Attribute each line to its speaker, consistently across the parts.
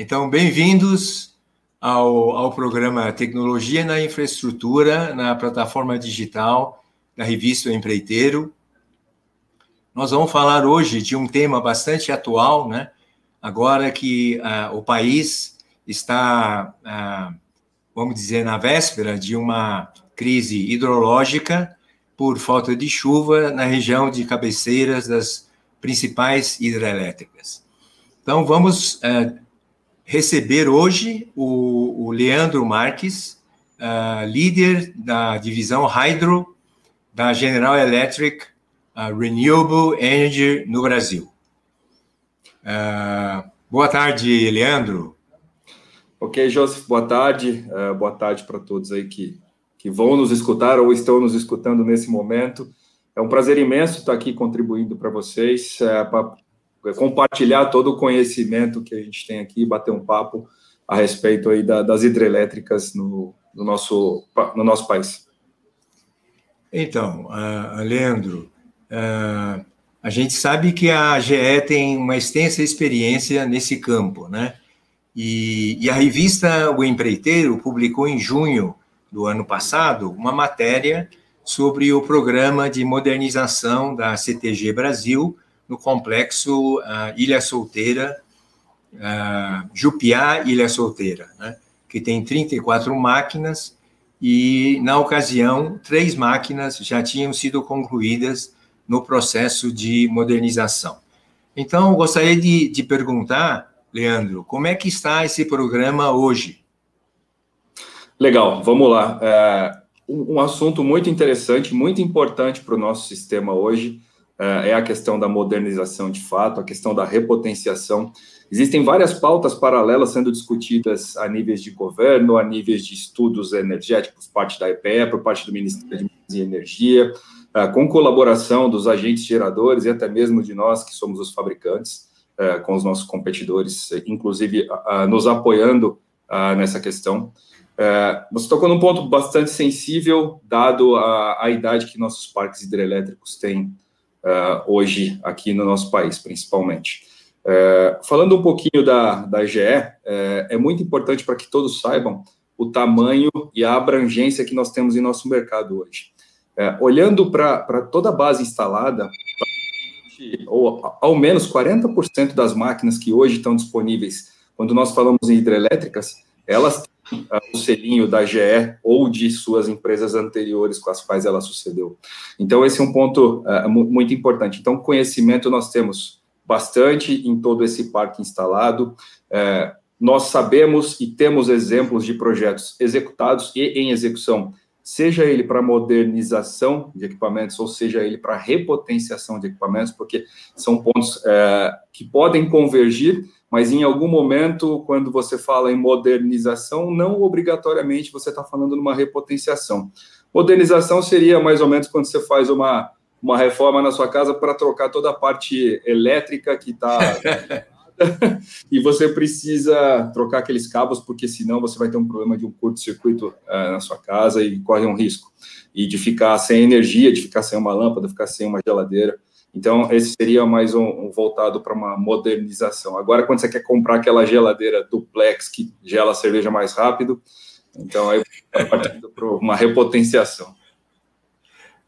Speaker 1: Então, bem-vindos ao, ao programa Tecnologia na Infraestrutura, na plataforma digital da revista Empreiteiro. Nós vamos falar hoje de um tema bastante atual, né? Agora que uh, o país está, uh, vamos dizer, na véspera de uma crise hidrológica por falta de chuva na região de cabeceiras das principais hidrelétricas. Então, vamos uh, receber hoje o, o Leandro Marques, líder da divisão Hydro da General Electric uh, Renewable Energy no Brasil. Uh, boa tarde, Leandro.
Speaker 2: Ok, Joseph, boa tarde. Uh, boa tarde para todos aí que, que vão nos escutar ou estão nos escutando nesse momento. É um prazer imenso estar aqui contribuindo para vocês, para compartilhar todo o conhecimento que a gente tem aqui, bater um papo a respeito aí da, das hidrelétricas no, no, nosso, no nosso país.
Speaker 1: Então, uh, Leandro, Uh, a gente sabe que a GE tem uma extensa experiência nesse campo, né? E, e, a revista O Empreiteiro publicou em junho do ano passado uma matéria sobre o programa de modernização da CTG Brasil no complexo uh, Ilha Solteira, uh, Jupiá Ilha Solteira, né? que tem 34 máquinas e, na ocasião, três máquinas já tinham sido concluídas no processo de modernização. Então, gostaria de, de perguntar, Leandro, como é que está esse programa hoje?
Speaker 2: Legal, vamos lá. É, um assunto muito interessante, muito importante para o nosso sistema hoje é, é a questão da modernização de fato, a questão da repotenciação. Existem várias pautas paralelas sendo discutidas a níveis de governo, a níveis de estudos energéticos, parte da EPE, por parte do Ministério de Energia, ah, com colaboração dos agentes geradores e até mesmo de nós, que somos os fabricantes, ah, com os nossos competidores, inclusive nos apoiando nessa questão. Você tocou num ponto bastante sensível, dado a, a idade que nossos parques hidrelétricos têm hoje aqui no nosso país, principalmente. falando um pouquinho da, da GE, é muito importante para que todos saibam o tamanho e a abrangência que nós temos em nosso mercado hoje. Olhando para toda a base instalada, ou ao menos 40% das máquinas que hoje estão disponíveis, quando nós falamos em hidrelétricas, elas têm uh, o selinho da GE ou de suas empresas anteriores com as quais ela sucedeu. Então, esse é um ponto uh, muito importante. Então, conhecimento nós temos bastante em todo esse parque instalado. Uh, nós sabemos e temos exemplos de projetos executados e em execução seja ele para modernização de equipamentos, ou seja ele para repotenciação de equipamentos, porque são pontos é, que podem convergir, mas em algum momento, quando você fala em modernização, não obrigatoriamente você está falando numa repotenciação. Modernização seria mais ou menos quando você faz uma, uma reforma na sua casa para trocar toda a parte elétrica que está e você precisa trocar aqueles cabos, porque senão você vai ter um problema de um curto-circuito uh, na sua casa e corre um risco. E de ficar sem energia, de ficar sem uma lâmpada, ficar sem uma geladeira. Então, esse seria mais um, um voltado para uma modernização. Agora, quando você quer comprar aquela geladeira duplex que gela a cerveja mais rápido, então aí é partindo para uma repotenciação.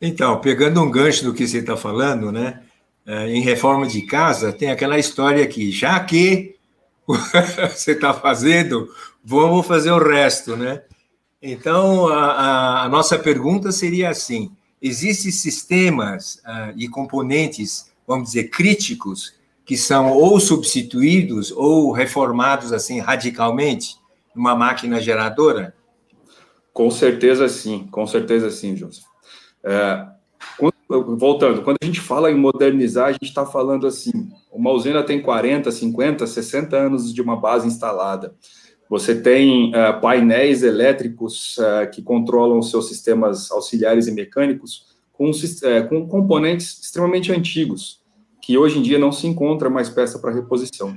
Speaker 1: Então, pegando um gancho do que você está falando, né? É, em reforma de casa, tem aquela história que, já que você está fazendo, vamos fazer o resto, né? Então, a, a nossa pergunta seria assim: existem sistemas uh, e componentes, vamos dizer, críticos, que são ou substituídos ou reformados assim radicalmente numa máquina geradora?
Speaker 2: Com certeza sim, com certeza sim, Joseph. É, voltando, quando a gente fala em modernizar, a gente está falando assim: uma usina tem 40, 50, 60 anos de uma base instalada. Você tem uh, painéis elétricos uh, que controlam seus sistemas auxiliares e mecânicos com, uh, com componentes extremamente antigos, que hoje em dia não se encontra mais peça para reposição.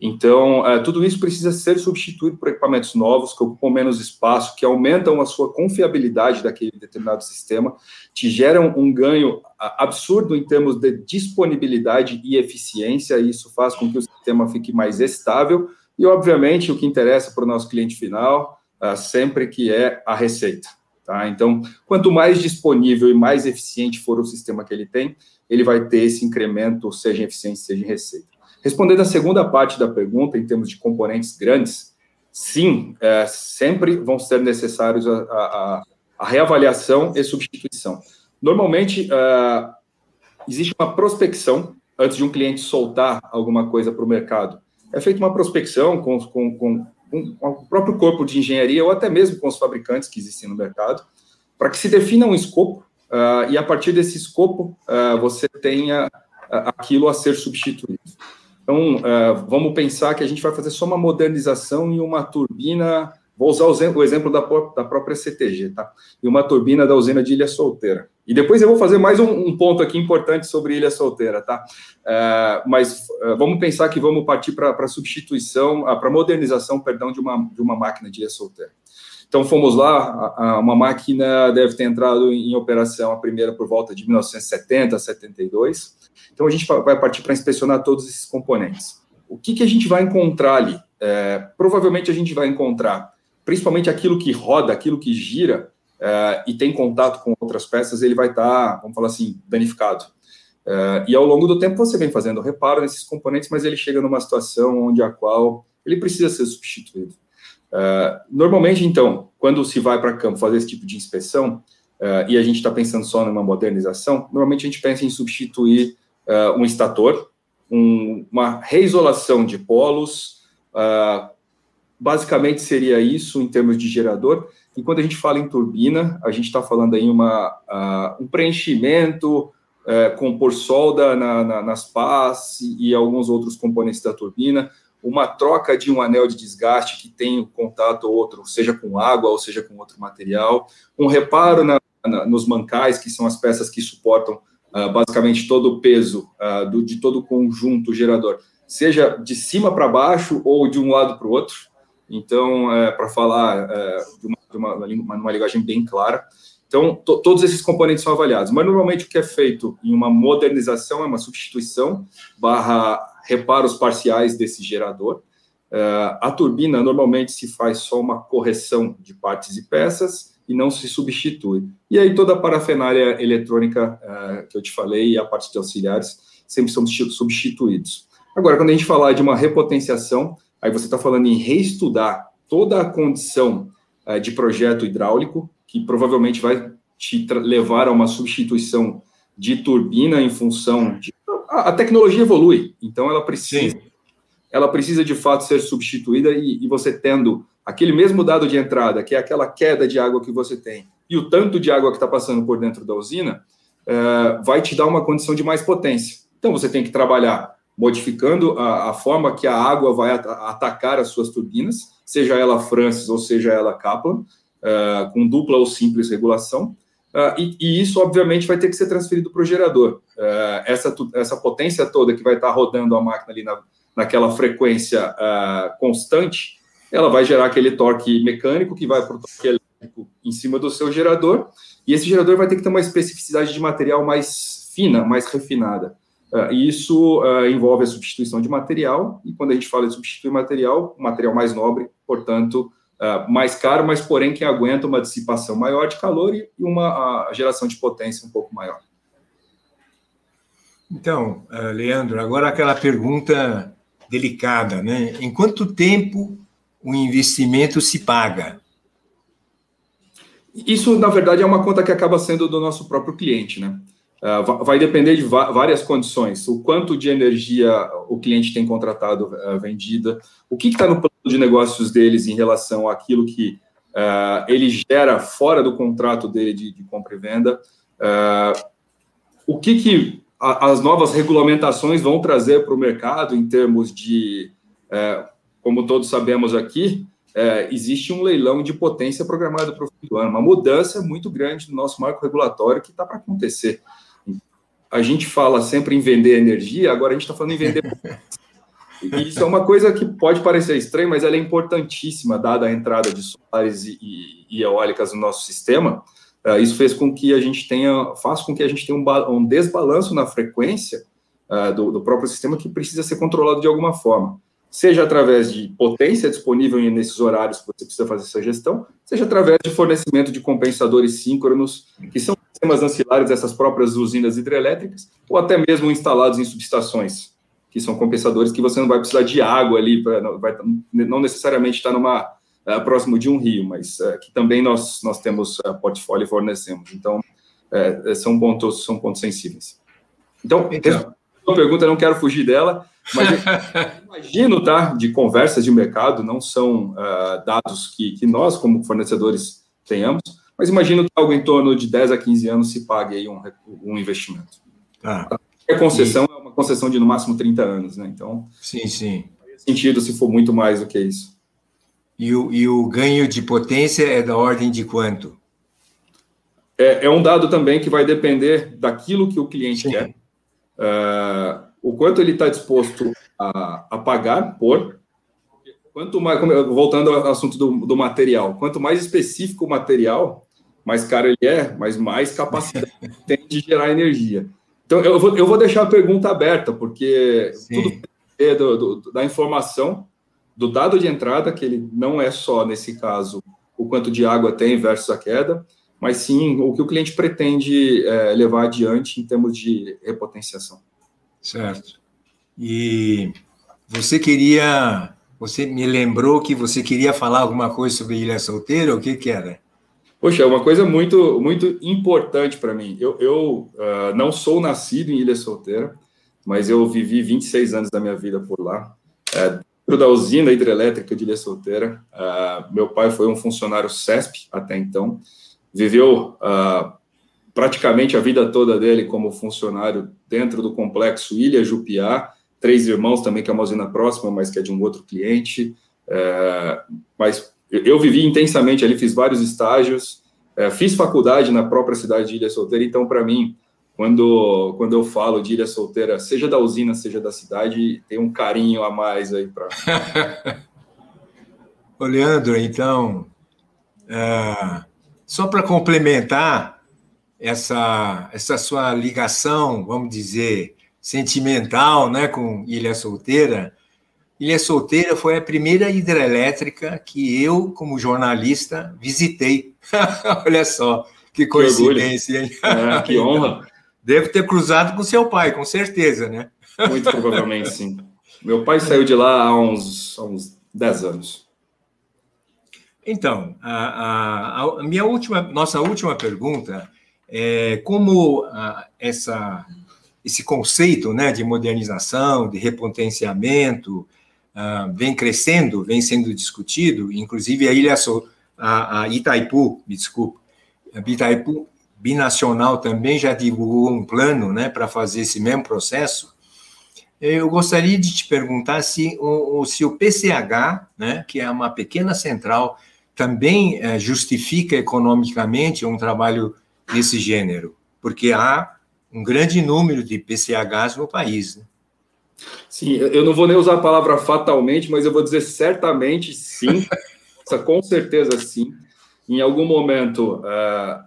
Speaker 2: Então, uh, tudo isso precisa ser substituído por equipamentos novos, que ocupam menos espaço, que aumentam a sua confiabilidade daquele determinado sistema, te geram um ganho absurdo em termos de disponibilidade e eficiência, e isso faz com que o sistema fique mais estável, e, obviamente, o que interessa para o nosso cliente final, uh, sempre que é a receita. Tá? Então, quanto mais disponível e mais eficiente for o sistema que ele tem, ele vai ter esse incremento, seja em eficiência, seja em receita. Respondendo à segunda parte da pergunta, em termos de componentes grandes, sim, é, sempre vão ser necessários a, a, a, reavaliação e substituição. Normalmente, uh, existe uma prospecção antes de um cliente soltar alguma coisa para o mercado. É feita uma prospecção com, com, com, com, o próprio corpo de engenharia ou até mesmo com os fabricantes que existem no mercado, para que se defina um escopo uh, e a partir desse escopo uh, você tenha aquilo a ser substituído. Então, uh, vamos pensar que a gente vai fazer só uma modernização em uma turbina. Vou usar o exemplo, o exemplo da, da, própria CTG, tá? E uma turbina da usina de Ilha Solteira. E depois eu vou fazer mais um, um ponto aqui importante sobre Ilha Solteira, tá? Uh, mas uh, vamos pensar que vamos partir para a substituição, para modernização, perdão, de uma, de uma máquina de Ilha Solteira. Então fomos lá, a, a, uma máquina deve ter entrado em, em operação a primeira por volta de 1970, 72 então, a gente vai partir para inspecionar todos esses componentes. O que, que a gente vai encontrar ali? É, provavelmente a gente vai encontrar, principalmente aquilo que roda, aquilo que gira é, e tem contato com outras peças, ele vai estar, tá, vamos falar assim, danificado. É, e ao longo do tempo você vem fazendo reparo nesses componentes, mas ele chega numa situação onde a qual ele precisa ser substituído. É, normalmente, então, quando se vai para campo fazer esse tipo de inspeção, é, e a gente está pensando só numa modernização, normalmente a gente pensa em substituir uh, um estator, um, uma reisolação de polos, uh, basicamente seria isso em termos de gerador. E quando a gente fala em turbina, a gente está falando aí uma, uh, um preenchimento, uh, compor solda na, na, nas pás e, e, alguns outros componentes da turbina, uma troca de um anel de desgaste que tem um contato outro, seja com água ou seja com outro material, um reparo na, nos mancais, que são as peças que suportam uh, basicamente todo o peso uh, do, de todo o conjunto gerador, seja de cima para baixo ou de um lado para o outro. Então, é, para falar é, de, uma, de uma, uma, uma, linguagem bem clara, então to, todos esses componentes são avaliados. Mas normalmente o que é feito em uma modernização é uma substituição barra reparos parciais desse gerador. Uh, a turbina normalmente se faz só uma correção de partes e peças e não se substitui. E aí toda a parafernália eletrônica uh, que eu te falei e a parte de auxiliares sempre são substituídos. Agora, quando a gente falar de uma repotenciação, aí você está falando em reestudar toda a condição uh, de projeto hidráulico, que provavelmente vai te levar a uma substituição de turbina em função de... A, a tecnologia evolui, então ela precisa... Sim. Ela precisa de fato ser substituída e, e você tendo aquele mesmo dado de entrada, que é aquela queda de água que você tem, e o tanto de água que está passando por dentro da usina, é, vai te dar uma condição de mais potência. Então, você tem que trabalhar modificando a, a forma que a água vai at atacar as suas turbinas, seja ela Francis ou seja ela Kaplan, é, com dupla ou simples regulação, Uh, e, e, isso, obviamente, vai ter que ser transferido para o gerador. Uh, essa, essa potência toda que vai estar tá rodando a máquina ali na, naquela frequência uh, constante, ela vai gerar aquele torque mecânico que vai para o torque elétrico em cima do seu gerador, e esse gerador vai ter que ter uma especificidade de material mais fina, mais refinada. E isso uh, envolve a substituição de material, e quando a gente fala de substituir material, um material mais nobre, portanto, uh, mais caro, mas porém que aguenta uma dissipação maior de calor e uma geração de potência um pouco maior.
Speaker 1: Então, Leandro, agora aquela pergunta delicada, né? Em quanto tempo o investimento se paga?
Speaker 2: Isso, na verdade, é uma conta que acaba sendo do nosso próprio cliente, né? Uh, vai depender de várias condições. O quanto de energia o cliente tem contratado uh, vendida, o que está no plano de negócios deles em relação àquilo que uh, ele gera fora do contrato dele de, de compra e venda, o que, que as novas regulamentações vão trazer para o mercado em termos de como todos sabemos aqui, é, existe um leilão de potência programado para o fim do ano, uma mudança muito grande no nosso marco regulatório que está para acontecer. A gente fala sempre em vender energia, agora a gente está falando em vender E isso é uma coisa que pode parecer estranha, mas ela é importantíssima, dada a entrada de solares e, e, e eólicas no nosso sistema. Uh, isso fez com que a gente tenha, faz com que a gente tenha um, um desbalanço na frequência uh, do, do próprio sistema que precisa ser controlado de alguma forma. Seja através de potência disponível nesses horários que você precisa fazer essa gestão, seja através de fornecimento de compensadores síncronos, que são sistemas ancilares dessas próprias usinas hidrelétricas, ou até mesmo instalados em subestações, que são compensadores que você não vai precisar de água ali, pra, não, vai, não necessariamente estar numa, uh, próximo de um rio, mas uh, que também nós, nós temos uh, portfólio e fornecemos. Então, são, pontos, são pontos sensíveis. Então, então. A pergunta, não quero fugir dela, mas imagino, tá, de conversas de mercado, não são dados que, que nós, como fornecedores, tenhamos, mas imagino que algo em torno de 10 a 15 anos se pague aí um, um investimento.
Speaker 1: Ah,
Speaker 2: a concessão e... é uma concessão de no máximo 30 anos, né? Então,
Speaker 1: sim, sim.
Speaker 2: Faz sentido se for muito mais do que isso.
Speaker 1: E o, e o ganho de potência é da ordem de quanto?
Speaker 2: É, é um dado também que vai depender daquilo que o cliente sim. quer. Uh, o quanto ele está disposto a, a pagar por quanto mais, voltando ao assunto do, do, material, quanto mais específico o material, mais caro ele é, mas mais capacidade tem de gerar energia. Então, eu vou, eu vou deixar a pergunta aberta, porque Sim. tudo é do, do, da informação, do dado de entrada, que ele não é só, nesse caso, o quanto de água tem versus a queda, mas sim o que o cliente pretende é, levar adiante em termos de repotenciação.
Speaker 1: Certo. E você queria, você me lembrou que você queria falar alguma coisa sobre Ilha Solteira, o que que era?
Speaker 2: Poxa, é uma coisa muito, muito importante para mim. Eu, eu uh, não sou nascido em Ilha Solteira, mas eu vivi 26 anos da minha vida por lá. É, dentro da usina hidrelétrica de Ilha Solteira, uh, meu pai foi um funcionário CESP até então, viveu uh, praticamente a vida toda dele como funcionário dentro do complexo Ilha Jupiá, três irmãos também, que é uma usina próxima, mas que é de um outro cliente, mas eu vivi intensamente ali, fiz vários estágios, é, fiz faculdade na própria cidade de Ilha Solteira, então, para mim, quando, quando eu falo de Ilha Solteira, seja da usina, seja da cidade, tem um carinho a mais aí para.
Speaker 1: Ô, Leandro, então, é, só para complementar essa, essa sua ligação, vamos dizer, sentimental né, com Ilha Solteira, Ilha Solteira foi a primeira hidrelétrica que eu, como jornalista, visitei. Olha só, que coincidência, hein?
Speaker 2: É, que honra.
Speaker 1: Devo ter cruzado com seu pai, com certeza, né?
Speaker 2: Muito provavelmente, sim. Meu pai saiu de lá há uns, há uns 10 anos.
Speaker 1: Então, a, a, a, minha última, nossa última pergunta é como a, essa, esse conceito né, de modernização, de repotenciamento, uh, vem crescendo, vem sendo discutido, inclusive a Ilha a, a Itaipu, me desculpe, a Itaipu binacional também já divulgou um plano né, para fazer esse mesmo processo. Eu gostaria de te perguntar se o, se o PCH, né, que é uma pequena central, também eh, justifica economicamente um trabalho desse gênero, porque há um grande número de PCHs no país. Né?
Speaker 2: Sim, eu não vou nem usar a palavra fatalmente, mas eu vou dizer certamente sim, com certeza sim. Em algum momento, uh,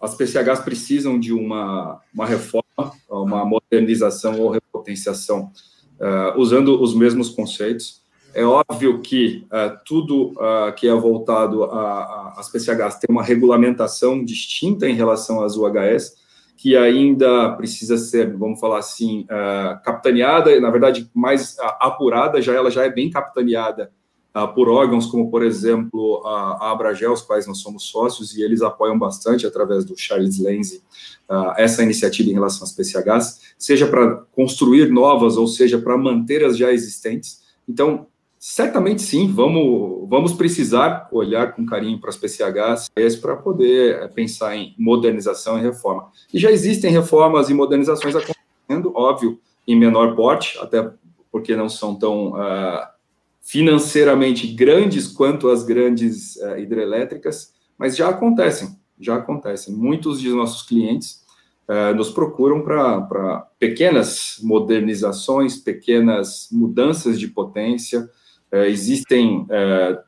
Speaker 2: as PCHs precisam de uma, uma reforma, uma modernização ou repotenciação, uh, usando os mesmos conceitos. É óbvio que uh, tudo que é voltado às PCHs tem uma regulamentação distinta em relação às UHS, que ainda precisa ser, vamos falar assim, uh, capitaneada, na verdade, mais apurada, já ela já é bem capitaneada uh, por órgãos como, por exemplo, a, Abragel, os quais nós somos sócios, e eles apoiam bastante, através do Charles Lenzi, essa iniciativa em relação às PCHs, seja para construir novas, ou seja, para manter as já existentes. Então, Certamente sim, vamos, vamos precisar olhar com carinho para as PCHs para poder eh, pensar em modernização e reforma. E já existem reformas e modernizações acontecendo, óbvio, em menor porte, até porque não são tão uh, financeiramente grandes quanto as grandes uh, hidrelétricas, mas já acontecem, já acontecem. Muitos de nossos clientes uh, nos procuram para pequenas modernizações, pequenas mudanças de potência, existem, é,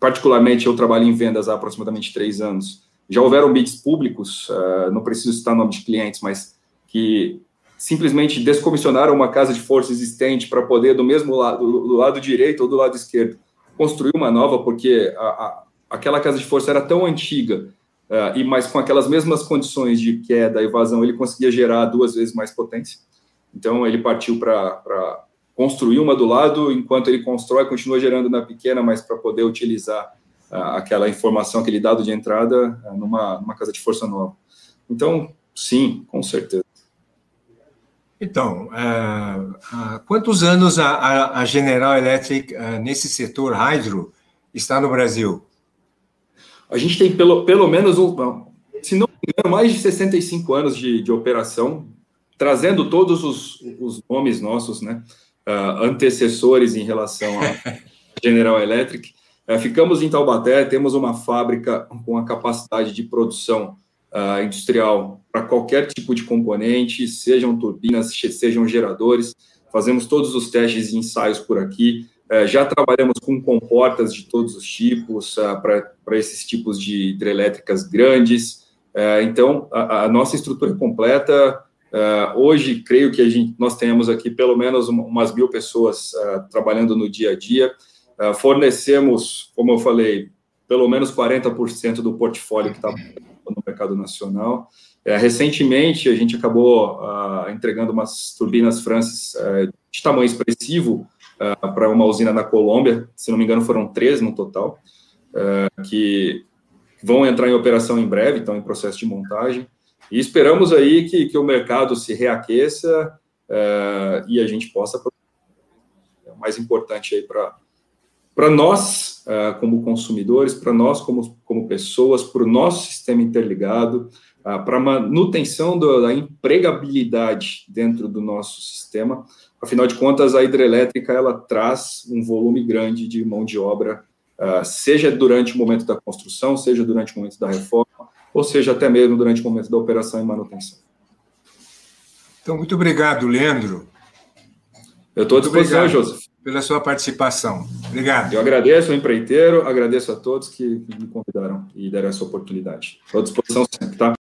Speaker 2: particularmente eu trabalho em vendas há aproximadamente três anos, já houveram bids públicos, é, não preciso citar nome de clientes, mas que simplesmente descomissionaram uma casa de força existente para poder, do mesmo lado, do lado direito ou do lado esquerdo, construir uma nova, porque a, a, aquela casa de força era tão antiga, e mas com aquelas mesmas condições de queda e vazão, ele conseguia gerar duas vezes mais potência. Então, ele partiu para construir uma do lado, enquanto ele constrói, continua gerando na pequena, mas para poder utilizar uh, aquela informação, aquele dado de entrada uh, numa, numa casa de força nova. Então, sim, com certeza.
Speaker 1: Então, há quantos anos a, a General Electric, nesse setor hydro, está no Brasil?
Speaker 2: A gente tem pelo, pelo menos, um, se não me engano, mais de 65 anos de, de operação, trazendo todos os, os nomes nossos, né, uh, antecessores em relação à General Electric. Uh, ficamos em Taubaté, temos uma fábrica com a capacidade de produção uh, industrial para qualquer tipo de componente, sejam turbinas, sejam geradores. Fazemos todos os testes e ensaios por aqui. Já trabalhamos com comportas de todos os tipos, para esses tipos de hidrelétricas grandes. Então, a, a, nossa estrutura é completa. hoje, creio que a gente, nós temos aqui pelo menos umas mil pessoas trabalhando no dia a dia. fornecemos, como eu falei, pelo menos 40% do portfólio que está no mercado nacional. É, recentemente, a gente acabou uh, entregando umas turbinas Francis uh, de tamanho expressivo uh, para uma usina na Colômbia, se não me engano, foram três no total, que vão entrar em operação em breve, estão em processo de montagem. E esperamos aí que, que o mercado se reaqueça e a gente possa. É o mais importante aí para para nós, uh, como consumidores, para nós, como, como pessoas, para o nosso sistema interligado, uh, para a manutenção da empregabilidade dentro do nosso sistema. Afinal de contas, a hidrelétrica ela traz um volume grande de mão de obra, uh, seja durante o momento da construção, seja durante o momento da reforma, ou seja até mesmo durante o momento da operação e manutenção.
Speaker 1: Então, muito obrigado, Leandro.
Speaker 2: Eu estou à disposição, Joseph
Speaker 1: pela sua participação. Obrigado.
Speaker 2: Eu agradeço o empreiteiro, agradeço a todos que me convidaram e deram essa oportunidade. Estou à disposição sempre, tá?